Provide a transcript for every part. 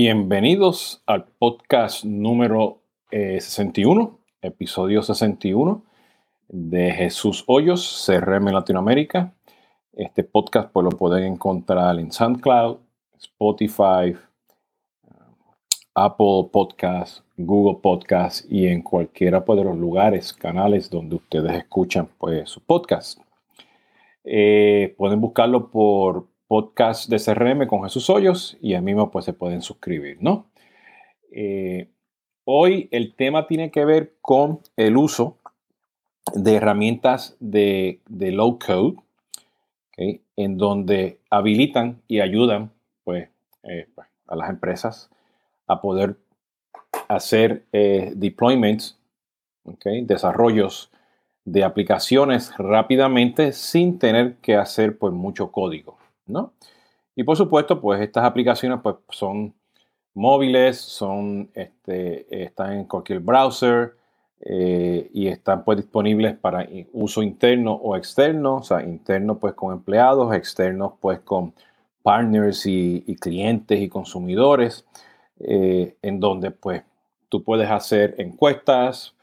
Bienvenidos al podcast número 61, eh, episodio 61 de Jesús Hoyos, CRM Latinoamérica. Este podcast pues, lo pueden encontrar en SoundCloud, Spotify, Apple Podcast, Google Podcast y en cualquiera pues, de los lugares, canales donde ustedes escuchan pues, su podcast. Eh, pueden buscarlo por podcast de CRM con Jesús Hoyos y a mí mismo pues se pueden suscribir, ¿no? Eh, hoy el tema tiene que ver con el uso de herramientas de, low code, en donde habilitan y ayudan pues, eh, pues, a las empresas a poder hacer eh, deployments, desarrollos de aplicaciones rápidamente sin tener que hacer pues, mucho código. ¿No? Y por supuesto, pues estas aplicaciones pues, son móviles, son, este, están en cualquier browser eh, y están pues, disponibles para uso interno o externo, o sea, interno pues con empleados, externos pues con partners y, clientes y consumidores, eh, en donde pues tú puedes hacer encuestas,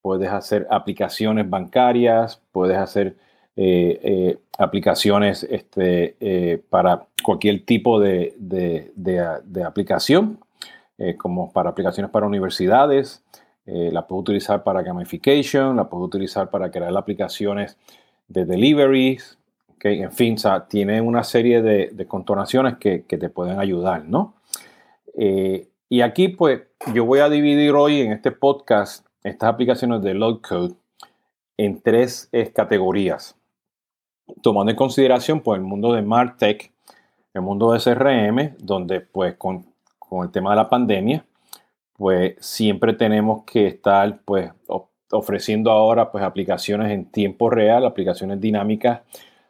puedes hacer aplicaciones bancarias, puedes hacer eh, eh, aplicaciones este, eh, para cualquier tipo de, aplicación, como para aplicaciones para universidades, la puedo utilizar para gamification, la puedo utilizar para crear aplicaciones de deliveries, en fin, tiene una serie de, contonaciones que, te pueden ayudar, ¿no? y aquí, pues, yo voy a dividir hoy en este podcast estas aplicaciones de low code en tres categorías tomando en consideración pues, el mundo de MarTech, el mundo de CRM, donde pues con, el tema de la pandemia, pues siempre tenemos que estar pues ofreciendo ahora pues aplicaciones en tiempo real, aplicaciones dinámicas,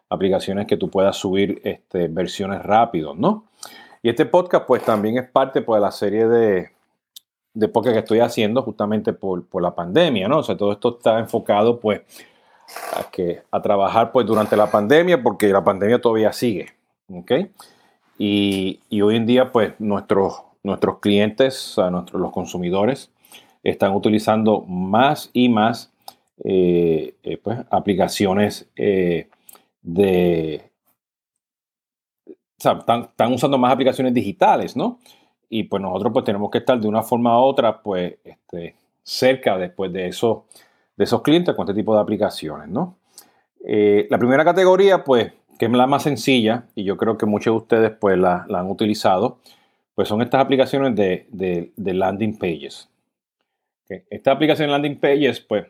aplicaciones que tú puedas subir este, versiones rápidos, ¿no? Y este podcast pues también es parte pues, de la serie de, de podcast que estoy haciendo justamente por, por la pandemia, ¿no? O sea, todo esto está enfocado pues a, que, a trabajar pues durante la pandemia, porque la pandemia todavía sigue. Y, hoy en día pues nuestros, nuestros clientes, nuestros, los consumidores, están utilizando más y más eh, eh, pues, aplicaciones eh, de... O sea, están, usando más aplicaciones digitales, ¿no? Y pues nosotros pues tenemos que estar de una forma u otra pues este, cerca después de eso de esos clientes con este tipo de aplicaciones, ¿no? Eh, la primera categoría, pues, que es la más sencilla, y yo creo que muchos de ustedes, pues, la, han utilizado, pues son estas aplicaciones de, landing pages. Estas aplicaciones de landing pages, pues,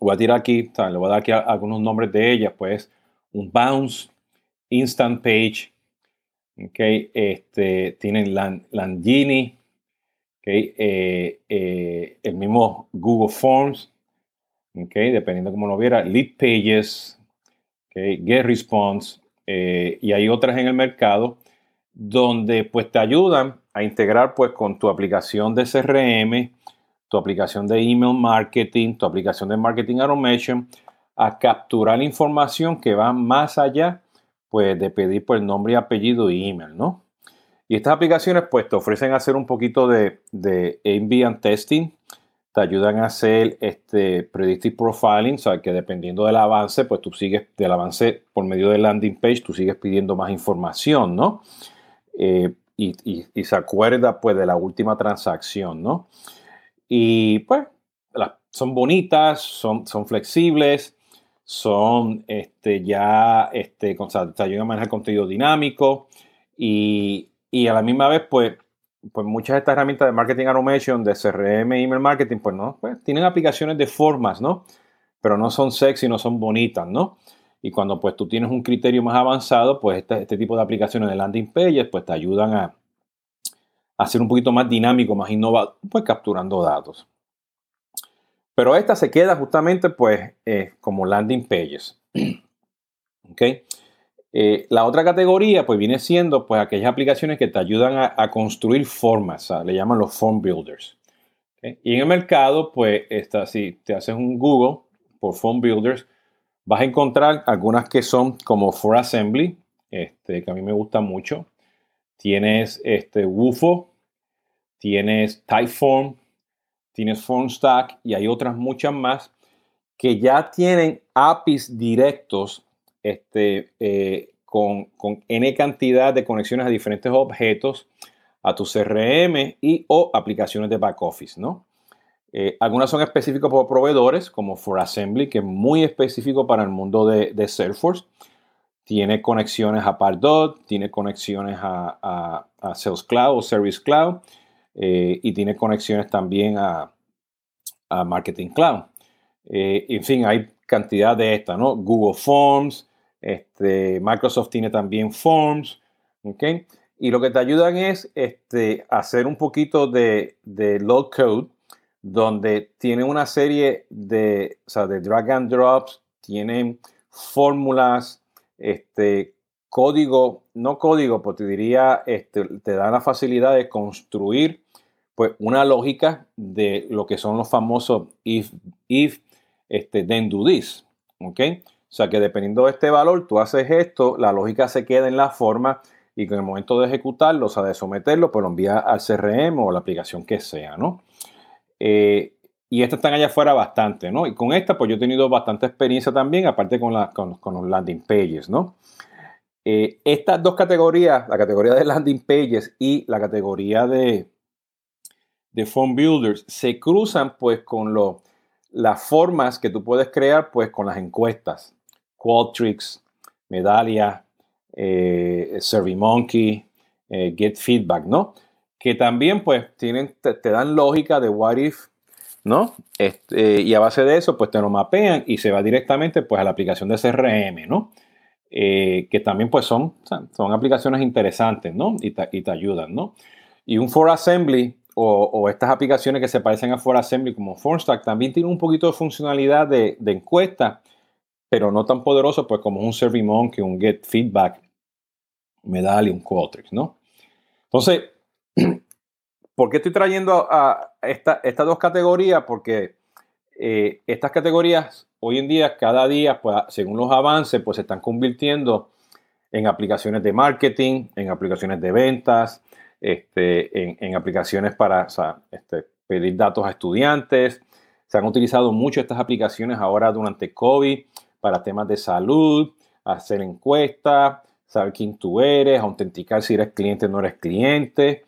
voy a tirar aquí, le voy a dar aquí algunos nombres de ellas, pues, un bounce, instant page, okay, este, tienen Landini, okay, eh, eh, el mismo Google Forms, okay, dependiendo cómo lo viera, lead pages, okay, get response, eh, y hay otras en el mercado donde pues te ayudan a integrar pues con tu aplicación de CRM, tu aplicación de email marketing, tu aplicación de marketing automation, a capturar información que va más allá pues de pedir el nombre y apellido y email, ¿no? Y estas aplicaciones pues te ofrecen hacer un poquito de, de ambient testing, te ayudan a hacer este predictive profiling, o sea, que dependiendo del avance, pues tú sigues, del avance por medio del landing page, tú sigues pidiendo más información, ¿no? Eh, y, se acuerda, pues, de la última transacción, ¿no? Y, pues, son bonitas, son, son flexibles, son, este, ya, este, o sea, te ayudan a manejar contenido dinámico y, y a la misma vez, pues, pues muchas de estas herramientas de marketing automation, de CRM, email marketing, pues no, pues tienen aplicaciones de formas, ¿no? Pero no son sexy, no son bonitas, ¿no? Y cuando pues tú tienes un criterio más avanzado, pues este, este tipo de aplicaciones de landing pages, pues te ayudan a, a ser un poquito más dinámico, más innovador, pues capturando datos. Pero esta se queda justamente pues eh, como landing pages. ¿Ok? Eh, la otra categoría, pues viene siendo pues aquellas aplicaciones que te ayudan a, construir formas, le llaman los form builders. Y en el mercado, pues está, si te haces un Google por form builders, vas a encontrar algunas que son como for assembly, este, que a mí me gusta mucho. Tienes este Wufo, tienes Typeform, tienes FormStack y hay otras muchas más que ya tienen APIs directos este, eh, con, con, N cantidad de conexiones a diferentes objetos, a tu CRM y o aplicaciones de back office, ¿no? Eh, algunas son específicas por proveedores, como For Assembly, que es muy específico para el mundo de, de Salesforce. Tiene conexiones a Pardot, tiene conexiones a, a, Sales Cloud o Service Cloud eh, y tiene conexiones también a, a Marketing Cloud. En fin, hay cantidad de estas, ¿no? Google Forms, este, Microsoft tiene también Forms, ¿ok? Y lo que te ayudan es este, hacer un poquito de, de low code donde tienen una serie de, o sea, de drag and drops, tienen fórmulas, este, código, no código, pues te diría, este, te da la facilidad de construir pues una lógica de lo que son los famosos if, if, este, then do this, ¿ok? O sea que dependiendo de este valor, tú haces esto, la lógica se queda en la forma y que en el momento de ejecutarlo, o sea, de someterlo, pues lo envía al CRM o la aplicación que sea, ¿no? Eh, y estas están allá afuera bastante, ¿no? Y con esta, pues yo he tenido bastante experiencia también, aparte con, la, con, los landing pages, ¿no? Eh, estas dos categorías, la categoría de landing pages y la categoría de, de form builders, se cruzan pues con lo, las formas que tú puedes crear pues con las encuestas. Qualtrics, Medallia, eh, SurveyMonkey, eh, Get Feedback, ¿no? que también pues tienen, te, dan lógica de what if, ¿no? Este, y a base de eso pues te lo mapean y se va directamente pues a la aplicación de CRM, ¿no? Eh, que también pues son, son aplicaciones interesantes, ¿no? Y te, y te ayudan, ¿no? Y un for assembly o, o, estas aplicaciones que se parecen a for assembly como FormStack también tienen un poquito de funcionalidad de encuesta, pero no tan poderoso pues como un SurveyMonkey, un Get Feedback, Medallia, un Qualtrics, ¿no? Entonces, ¿Por qué estoy trayendo a estas dos categorías? Porque eh, estas categorías hoy en día, cada día, pues, según los avances, pues se están convirtiendo en aplicaciones de marketing, en aplicaciones de ventas, este, en, aplicaciones para este, pedir datos a estudiantes. Se han utilizado mucho estas aplicaciones ahora durante COVID para temas de salud, hacer encuestas, saber quién tú eres, autenticar si eres cliente o no eres cliente.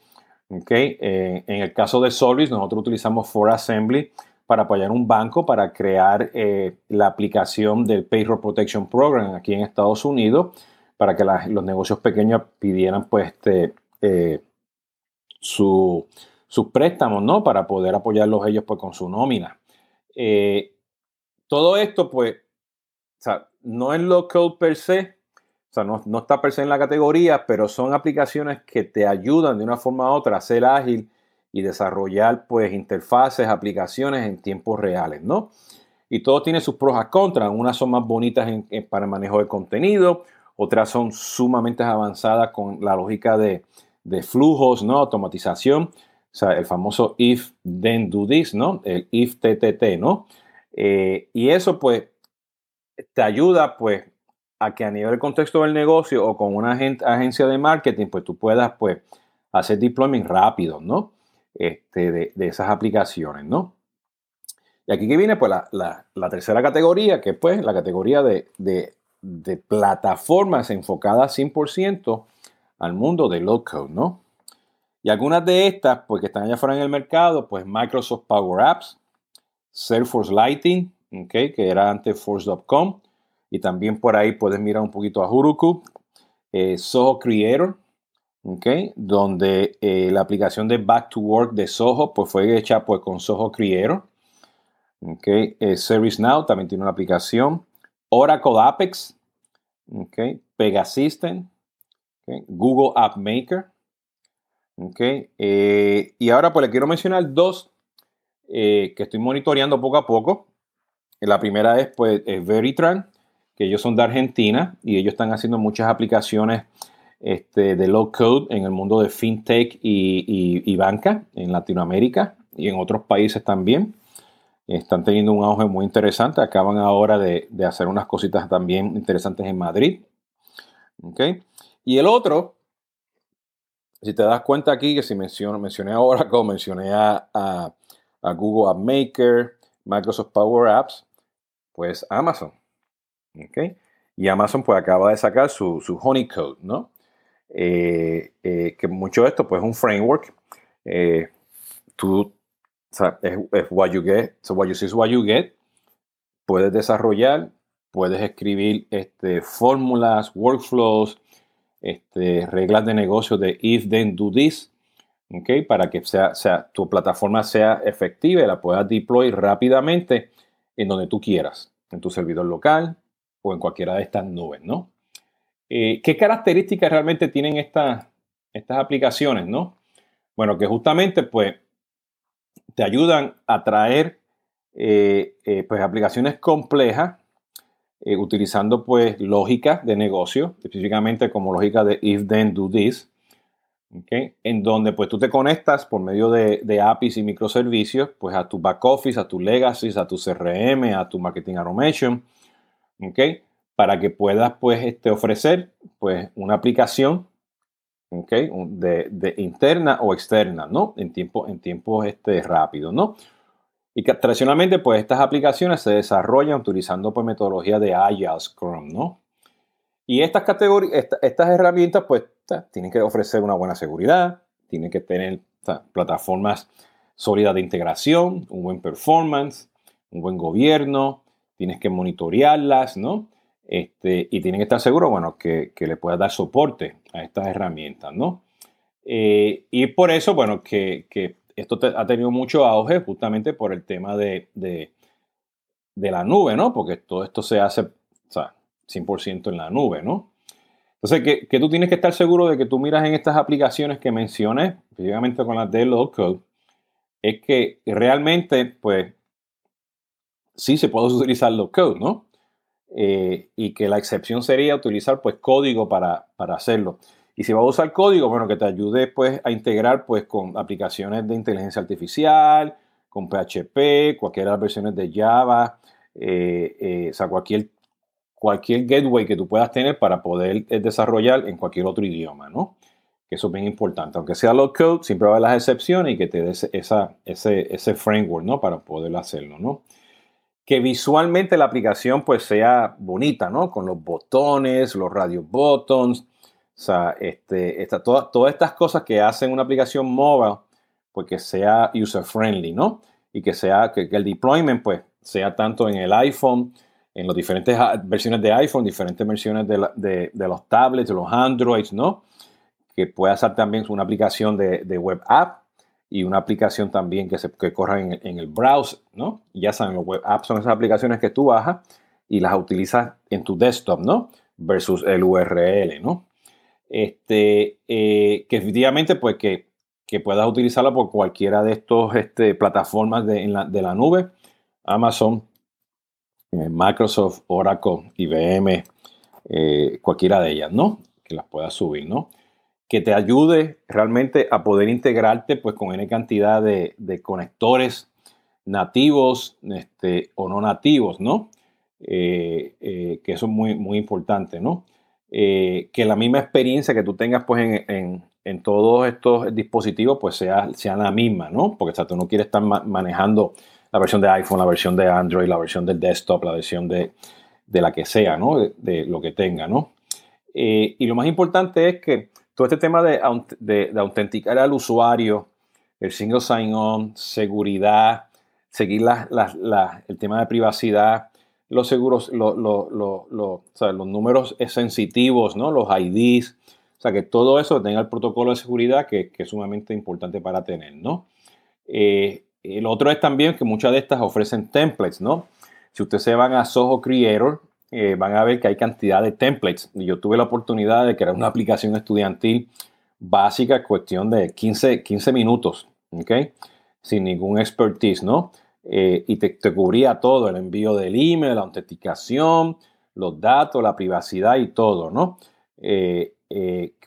Okay. Eh, en el caso de Solvis, nosotros utilizamos For Assembly para apoyar un banco para crear eh, la aplicación del Payroll Protection Program aquí en Estados Unidos para que los negocios pequeños pidieran pues este, eh, sus préstamos, ¿no? Para poder apoyarlos ellos pues con su nómina. todo esto pues, no es local per se, sea, no, no está per se en la categoría, pero son aplicaciones que te ayudan de una forma u otra a ser ágil y desarrollar pues interfaces, aplicaciones en tiempos reales, ¿no? Y todo tiene sus pros y contras. Unas son más bonitas para el manejo de contenido, otras son sumamente avanzadas con la lógica de, flujos, ¿no? Automatización. O sea, el famoso if, then do this, ¿no? El if TTT, ¿no? Eh, y eso pues te ayuda pues a que a nivel del contexto del negocio o con una agencia de marketing, pues tú puedas pues hacer deployment rápido, ¿no? Este, de, esas aplicaciones, ¿no? Y aquí que viene pues la, tercera categoría, que es pues la categoría de, plataformas enfocadas 100% al mundo de low code, ¿no? Y algunas de estas, pues que están allá afuera en el mercado, pues Microsoft Power Apps, Salesforce Lighting, ¿okay? que era antes Force.com, y también por ahí puedes mirar un poquito a Huruku, eh, Soho Creator, okay, donde eh, la aplicación de Back to Work de Soho pues, fue hecha pues, con Soho Creator. Okay, eh, ServiceNow también tiene una aplicación. Oracle Apex, okay, Pegasystem, okay, Google App Maker. Okay, y ahora pues le quiero mencionar dos que estoy monitoreando poco a poco. La primera es pues Veritran, que ellos son de Argentina y ellos están haciendo muchas aplicaciones este, de low code en el mundo de fintech y, banca en Latinoamérica y en otros países también. Están teniendo un auge muy interesante. Acaban ahora de, hacer unas cositas también interesantes en Madrid. ¿Okay? Y el otro, si te das cuenta aquí que si menciono, mencioné ahora como mencioné a, a, Google App Maker, Microsoft Power Apps, pues Amazon. ¿ok? Y Amazon pues acaba de sacar su, su Honeycode, ¿no? Eh, eh, que mucho de esto pues es un framework. Eh, tú, es, what you get, so what you see is what you get. Puedes desarrollar, puedes escribir este, fórmulas, workflows, este, reglas de negocio de if, then, do this, ¿okay? para que sea, sea, tu plataforma sea efectiva y la puedas deploy rápidamente en donde tú quieras, en tu servidor local o en cualquiera de estas nubes, ¿no? Eh, ¿Qué características realmente tienen estas, estas aplicaciones, no? Bueno, que justamente, pues, te ayudan a traer eh, eh, pues, aplicaciones complejas utilizando pues lógica de negocio, específicamente como lógica de if then do this, en donde pues tú te conectas por medio de, de, APIs y microservicios pues a tu back office, a tu legacy, a tu CRM, a tu marketing automation, para que puedas pues este, ofrecer pues una aplicación de, de, interna o externa, ¿no? En tiempo, en tiempo este, rápido, ¿no? Y que tradicionalmente, pues estas aplicaciones se desarrollan utilizando pues metodología de Agile Scrum, ¿no? Y estas categorías, estas herramientas, pues tienen que ofrecer una buena seguridad, tienen que tener plataformas sólidas de integración, un buen performance, un buen gobierno, tienes que monitorearlas, ¿no? Este, y tienen que estar seguros, bueno, que, que le puedas dar soporte a estas herramientas, ¿no? Eh, y por eso, bueno, que, que esto ha tenido mucho auge justamente por el tema de, la nube, ¿no? Porque todo esto se hace, o sea, 100% en la nube, ¿no? Entonces, que, tú tienes que estar seguro de que tú miras en estas aplicaciones que mencioné, específicamente con las de low code, es que realmente, pues, sí se puede utilizar low code, ¿no? Eh, y que la excepción sería utilizar, pues, código para, para hacerlo. Y si vas a usar código, bueno, que te ayude pues a integrar pues con aplicaciones de inteligencia artificial, con PHP, cualquiera de las versiones de Java, eh, eh, o sea, cualquier, cualquier gateway que tú puedas tener para poder eh, desarrollar en cualquier otro idioma, ¿no? Que eso es bien importante. Aunque sea low code, siempre va a haber las excepciones y que te des esa, ese, ese framework, ¿no? Para poder hacerlo, ¿no? que visualmente la aplicación pues sea bonita, ¿no? Con los botones, los radio buttons, o sea, este, todas, todas estas cosas que hacen una aplicación móvil, pues que sea user friendly, ¿no? Y que sea, que, el deployment, pues, sea tanto en el iPhone, en las diferentes versiones de iPhone, diferentes versiones de, de, los tablets, de los Androids, ¿no? Que pueda ser también una aplicación de, web app y una aplicación también que, se, que corra en, en, el browser, ¿no? Ya saben, los web apps son esas aplicaciones que tú bajas y las utilizas en tu desktop, ¿no? Versus el URL, ¿no? este, eh, que efectivamente pues que, puedas utilizarla por cualquiera de estos este, plataformas de, la, nube, Amazon, Microsoft, Oracle, IBM, eh, cualquiera de ellas, ¿no? Que las puedas subir, ¿no? Que te ayude realmente a poder integrarte pues con N cantidad de, conectores nativos este, o no nativos, ¿no? que eso es muy, muy importante, ¿no? Eh, que la misma experiencia que tú tengas pues en, todos estos dispositivos pues sea, sea la misma, ¿no? Porque tú no quieres estar manejando la versión de iPhone, la versión de Android, la versión del desktop, la versión de, la que sea, ¿no? De, lo que tenga, ¿no? Eh, y lo más importante es que todo este tema de, de, autenticar al usuario, el single sign-on, seguridad, seguir el tema de privacidad, los seguros, los números sensitivos, ¿no? los IDs, o sea, que todo eso tenga el protocolo de seguridad que, es sumamente importante para tener, ¿no? Eh, el otro es también que muchas de estas ofrecen templates, ¿no? Si ustedes se van a Soho Creator, eh, van a ver que hay cantidad de templates. Yo tuve la oportunidad de crear una aplicación estudiantil básica, cuestión de 15, 15 minutos, ¿ok? Sin ningún expertise, ¿no? Eh, y te, cubría todo, el envío del email, la autenticación, los datos, la privacidad y todo, ¿no? Eh,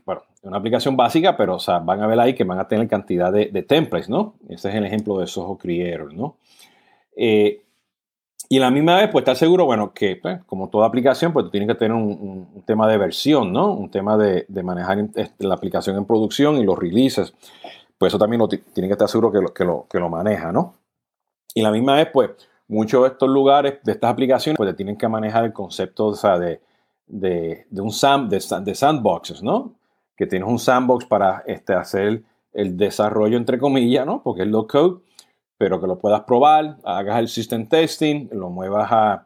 bueno, una aplicación básica, pero o sea, van a ver ahí que van a tener cantidad de, templates, ¿no? Ese es el ejemplo de Soho Creator, ¿no? Y a la misma vez, pues estar seguro, bueno, que pues, como toda aplicación, pues tú tienes que tener un, tema de versión, ¿no? Un tema de, manejar este, la aplicación en producción y los releases. Pues eso también lo tiene que estar seguro que lo, que lo, que lo maneja, ¿no? Y la misma vez, pues, muchos de estos lugares, de estas aplicaciones, pues te tienen que manejar el concepto o sea, de, de, un sand, de, sandboxes, ¿no? Que tienes un sandbox para este, hacer el desarrollo, entre comillas, ¿no? Porque es low code pero que lo puedas probar, hagas el system testing, lo muevas a,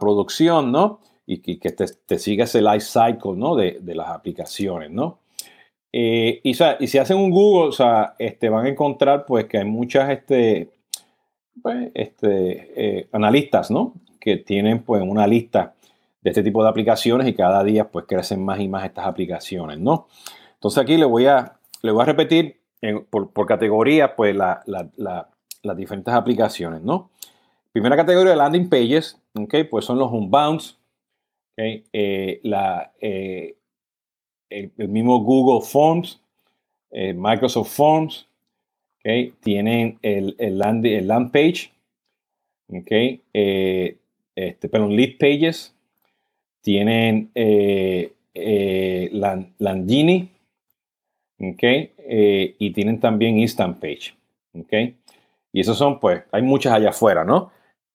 producción, ¿no? Y, que te, te sigas el life cycle, ¿no? De, las aplicaciones, ¿no? Eh, y, si hacen un Google, o sea, este, van a encontrar pues que hay muchas este, pues, este, eh, analistas, ¿no? Que tienen pues una lista de este tipo de aplicaciones y cada día pues crecen más y más estas aplicaciones, ¿no? Entonces aquí le voy a, le voy a repetir por, por, categoría pues la, las diferentes aplicaciones, ¿no? Primera categoría de landing pages, ¿ok? Pues son los unbounds, ¿ok? Eh, eh, el, mismo Google Forms, eh, Microsoft Forms, ¿ok? Tienen el, el, land, el land page, ¿ok? este, perdón, lead pages, tienen Landini, ¿ok? y tienen también instant page, ¿ok? Y esos son, pues, hay muchas allá afuera, ¿no?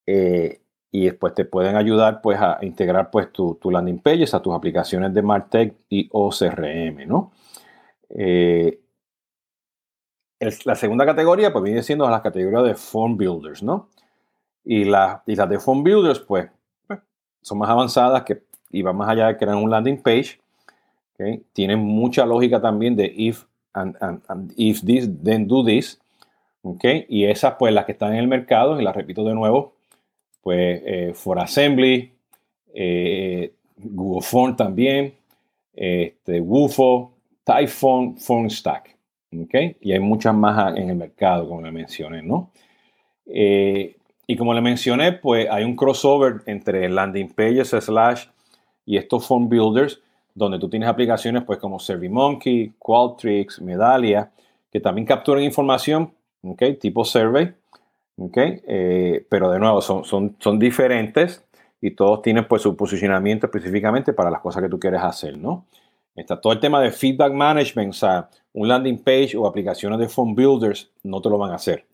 Eh, y después te pueden ayudar, pues, a integrar, pues, tu, landing pages a tus aplicaciones de MarTech y OCRM, ¿no? Eh, la segunda categoría, pues, viene siendo las categorías de Form Builders, ¿no? Y, las de Form Builders, pues, pues, son más avanzadas que, y van más allá de crear un landing page. ¿okay? Tienen mucha lógica también de if and, if this, then do this. ¿okay? Y esas, pues, las que están en el mercado, y las repito de nuevo, pues, eh, For Assembly, eh, Google Phone también, este, Wufo, Typhone, Phone Stack, ¿okay? Y hay muchas más en el mercado, como le mencioné, ¿no? Eh, y como le mencioné, pues hay un crossover entre landing pages slash y estos phone builders, donde tú tienes aplicaciones pues como SurveyMonkey, Qualtrics, Medallia, que también capturan información ¿okay? tipo survey, ¿okay? Eh, pero de nuevo son, son, son diferentes y todos tienen pues su posicionamiento específicamente para las cosas que tú quieres hacer, ¿no? Está todo el tema de feedback management, o sea, un landing page o aplicaciones de phone builders no te lo van a hacer.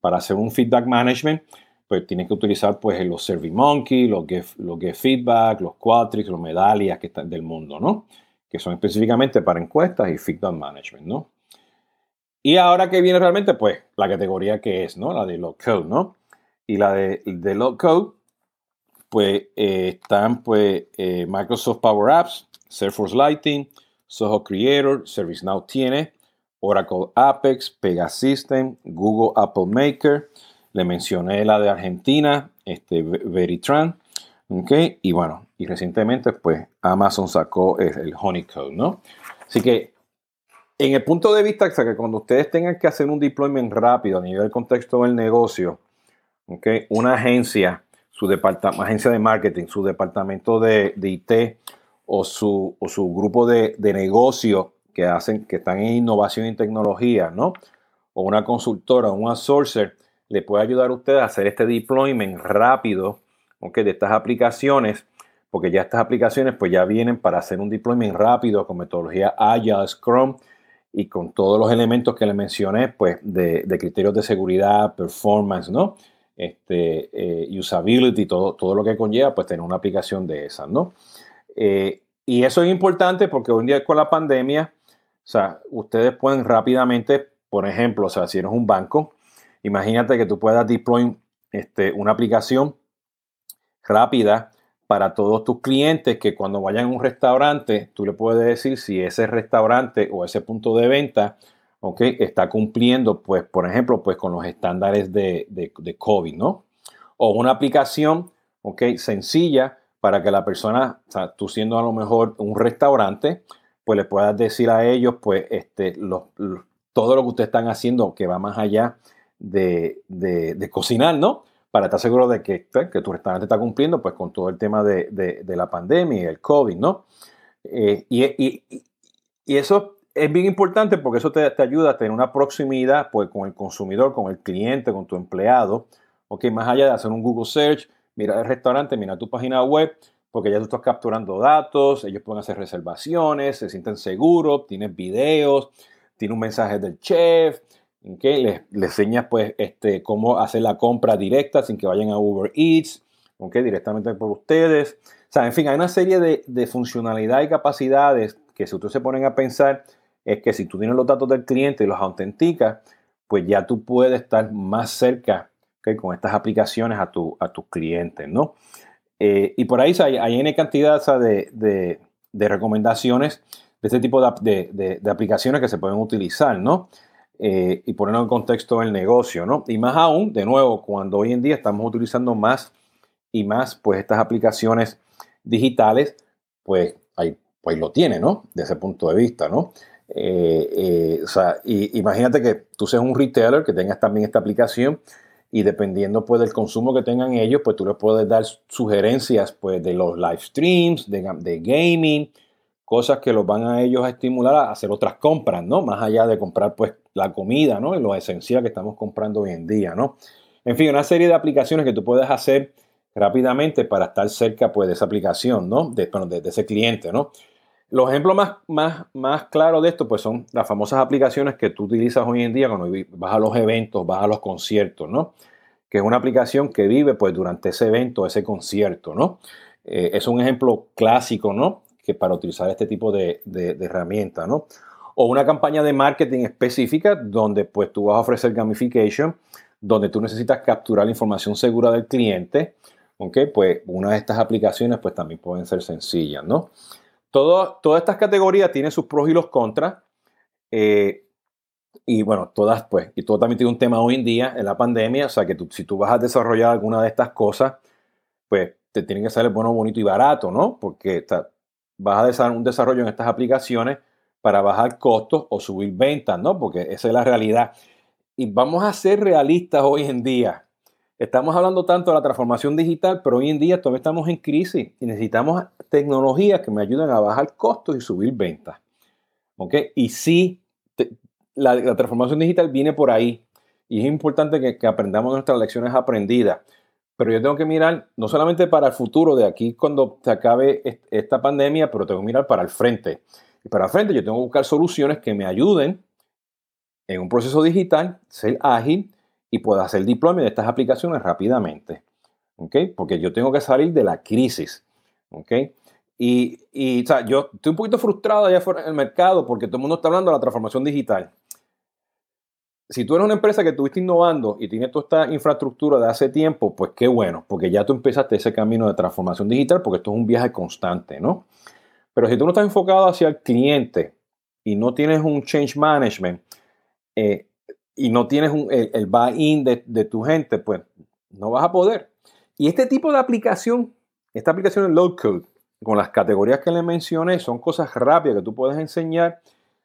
Para hacer un feedback management, pues tienes que utilizar pues los SurveyMonkey, los Get, los Get Feedback, los Qualtrics, los Medallias que están del mundo, ¿no? Que son específicamente para encuestas y feedback management, ¿no? Y ahora que viene realmente, pues la categoría que es, ¿no? La de low code, ¿no? Y la de, de low code, pues eh, están pues eh, Microsoft Power Apps, Salesforce Lighting, Soho Creator, ServiceNow tiene, Oracle Apex, Pegasystem, Google Apple Maker, le mencioné la de Argentina, este, Veritran, ¿ok? Y bueno, y recientemente pues Amazon sacó el, el Honeycode, ¿no? Así que en el punto de vista, que cuando ustedes tengan que hacer un deployment rápido a nivel del contexto del negocio, okay, una agencia, su departamento, agencia de marketing, su departamento de, IT o su, o su grupo de, de, negocio que hacen, que están en innovación y tecnología, ¿no? O una consultora, un outsourcer, le puede ayudar a ustedes a hacer este deployment rápido, okay, de estas aplicaciones, porque ya estas aplicaciones pues ya vienen para hacer un deployment rápido con metodología Agile, Scrum, y con todos los elementos que le mencioné, pues de, criterios de seguridad, performance, ¿no? Este, eh, usability, todo, todo lo que conlleva, pues tener una aplicación de esas, ¿no? Eh, y eso es importante porque hoy en día con la pandemia, o sea, ustedes pueden rápidamente, por ejemplo, o sea, si eres un banco, imagínate que tú puedas deploy este, una aplicación rápida para todos tus clientes que cuando vayan a un restaurante, tú le puedes decir si ese restaurante o ese punto de venta okay, está cumpliendo, pues, por ejemplo, pues con los estándares de, de, COVID, ¿no? O una aplicación, okay, sencilla para que la persona, tú siendo a lo mejor un restaurante, pues le puedas decir a ellos, pues, este, todo lo que ustedes están haciendo que va más allá de, de cocinar, ¿no? para estar seguro de que, pues, que tu restaurante está cumpliendo pues, con todo el tema de, de, la pandemia y el COVID, ¿no? Eh, y, y, y, eso es bien importante porque eso te, te, ayuda a tener una proximidad pues, con el consumidor, con el cliente, con tu empleado, ¿ok? Más allá de hacer un Google Search, mira el restaurante, mira tu página web, porque ya tú estás capturando datos, ellos pueden hacer reservaciones, se sienten seguros, tienes videos, tiene un mensaje del chef, ¿okay? les, enseñas pues este, cómo hacer la compra directa sin que vayan a Uber Eats, ¿okay? directamente por ustedes. O sea, en fin, hay una serie de, de funcionalidad y capacidades que si ustedes se ponen a pensar, es que si tú tienes los datos del cliente y los autenticas, pues ya tú puedes estar más cerca con estas aplicaciones a, tu, a tus clientes, ¿no? Eh, y por ahí hay, hay cantidad de, de, de, recomendaciones de este tipo de, de, aplicaciones que se pueden utilizar, ¿no? Eh, y ponerlo en contexto del negocio, ¿no? Y más aún, de nuevo, cuando hoy en día estamos utilizando más y más, pues estas aplicaciones digitales, pues ahí pues lo tiene, ¿no? Desde ese punto de vista, ¿no? Eh, eh, o sea, imagínate que tú seas un retailer que tengas también esta aplicación y dependiendo pues del consumo que tengan ellos, pues tú les puedes dar sugerencias pues de los live streams, de, de gaming, cosas que los van a ellos a estimular a hacer otras compras, ¿no? Más allá de comprar pues la comida, ¿no? Y lo esencial que estamos comprando hoy en día, ¿no? En fin, una serie de aplicaciones que tú puedes hacer rápidamente para estar cerca pues de esa aplicación, ¿no? De, ese cliente, ¿no? Los ejemplos más, más, más claros de esto pues son las famosas aplicaciones que tú utilizas hoy en día cuando vas a los eventos, vas a los conciertos, ¿no? Que es una aplicación que vive pues durante ese evento, ese concierto, ¿no? Eh, es un ejemplo clásico, ¿no? Que para utilizar este tipo de, de, de herramienta, ¿no? O una campaña de marketing específica donde pues tú vas a ofrecer gamification, donde tú necesitas capturar la información segura del cliente, ¿ok? Pues una de estas aplicaciones pues también pueden ser sencillas, ¿no? todas estas categorías tienen sus pros y los contras. Eh, y bueno, todas, pues, y todo también tiene un tema hoy en día en la pandemia, o sea que si tú vas a desarrollar alguna de estas cosas, pues te tienen que salir bueno, bonito y barato, ¿no? Porque vas a un desarrollo en estas aplicaciones para bajar costos o subir ventas, ¿no? Porque esa es la realidad. Y vamos a ser realistas hoy en día. Estamos hablando tanto de la transformación digital, pero hoy en día todavía estamos en crisis y necesitamos tecnologías que me ayuden a bajar costos y subir ventas. ¿Ok? Y sí, la, transformación digital viene por ahí y es importante que, aprendamos nuestras lecciones aprendidas. Pero yo tengo que mirar no solamente para el futuro de aquí cuando se acabe esta pandemia, pero tengo que mirar para el frente. Y para el frente yo tengo que buscar soluciones que me ayuden en un proceso digital, ser ágil y pueda hacer deployment de estas aplicaciones rápidamente. ¿Ok? Porque yo tengo que salir de la crisis. ¿Ok? Y, y o sea, yo estoy un poquito frustrado allá afuera en el mercado porque todo el mundo está hablando de la transformación digital. Si tú eres una empresa que estuviste innovando y tienes toda esta infraestructura de hace tiempo, pues qué bueno, porque ya tú empezaste ese camino de transformación digital porque esto es un viaje constante, ¿no? Pero si tú no estás enfocado hacia el cliente y no tienes un change management, eh, y no tienes el, buy-in de, tu gente, pues no vas a poder. Y este tipo de aplicación, esta aplicación de low code, con las categorías que le mencioné, son cosas rápidas que tú puedes enseñar.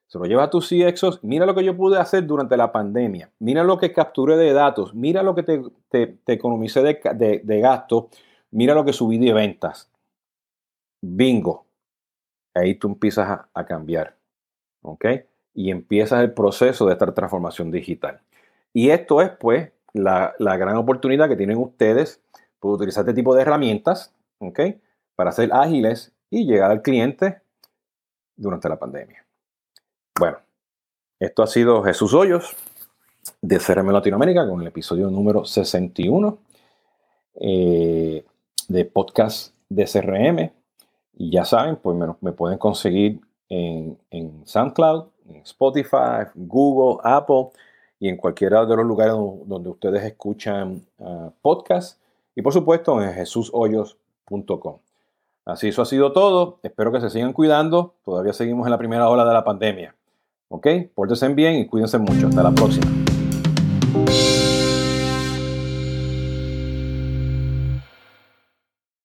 Se lo lleva a tus CXOs. Mira lo que yo pude hacer durante la pandemia. Mira lo que capturé de datos. Mira lo que te, te, economicé de, de, gastos. Mira lo que subí de ventas. Bingo. Ahí tú empiezas a, cambiar. ¿Ok? y empiezas el proceso de esta transformación digital. Y esto es pues la, gran oportunidad que tienen ustedes por utilizar este tipo de herramientas, ¿ok? Para ser ágiles y llegar al cliente durante la pandemia. Bueno, esto ha sido Jesús Hoyos de CRM Latinoamérica con el episodio número 61 eh, de podcast de CRM. Y ya saben, pues me, pueden conseguir en, en SoundCloud, en Spotify, Google, Apple y en cualquiera de los lugares donde ustedes escuchan uh, podcasts. Y por supuesto en jesushoyos.com. Así, eso ha sido todo. Espero que se sigan cuidando. Todavía seguimos en la primera ola de la pandemia. ¿Ok? Pórtense bien y cuídense mucho. Hasta la próxima.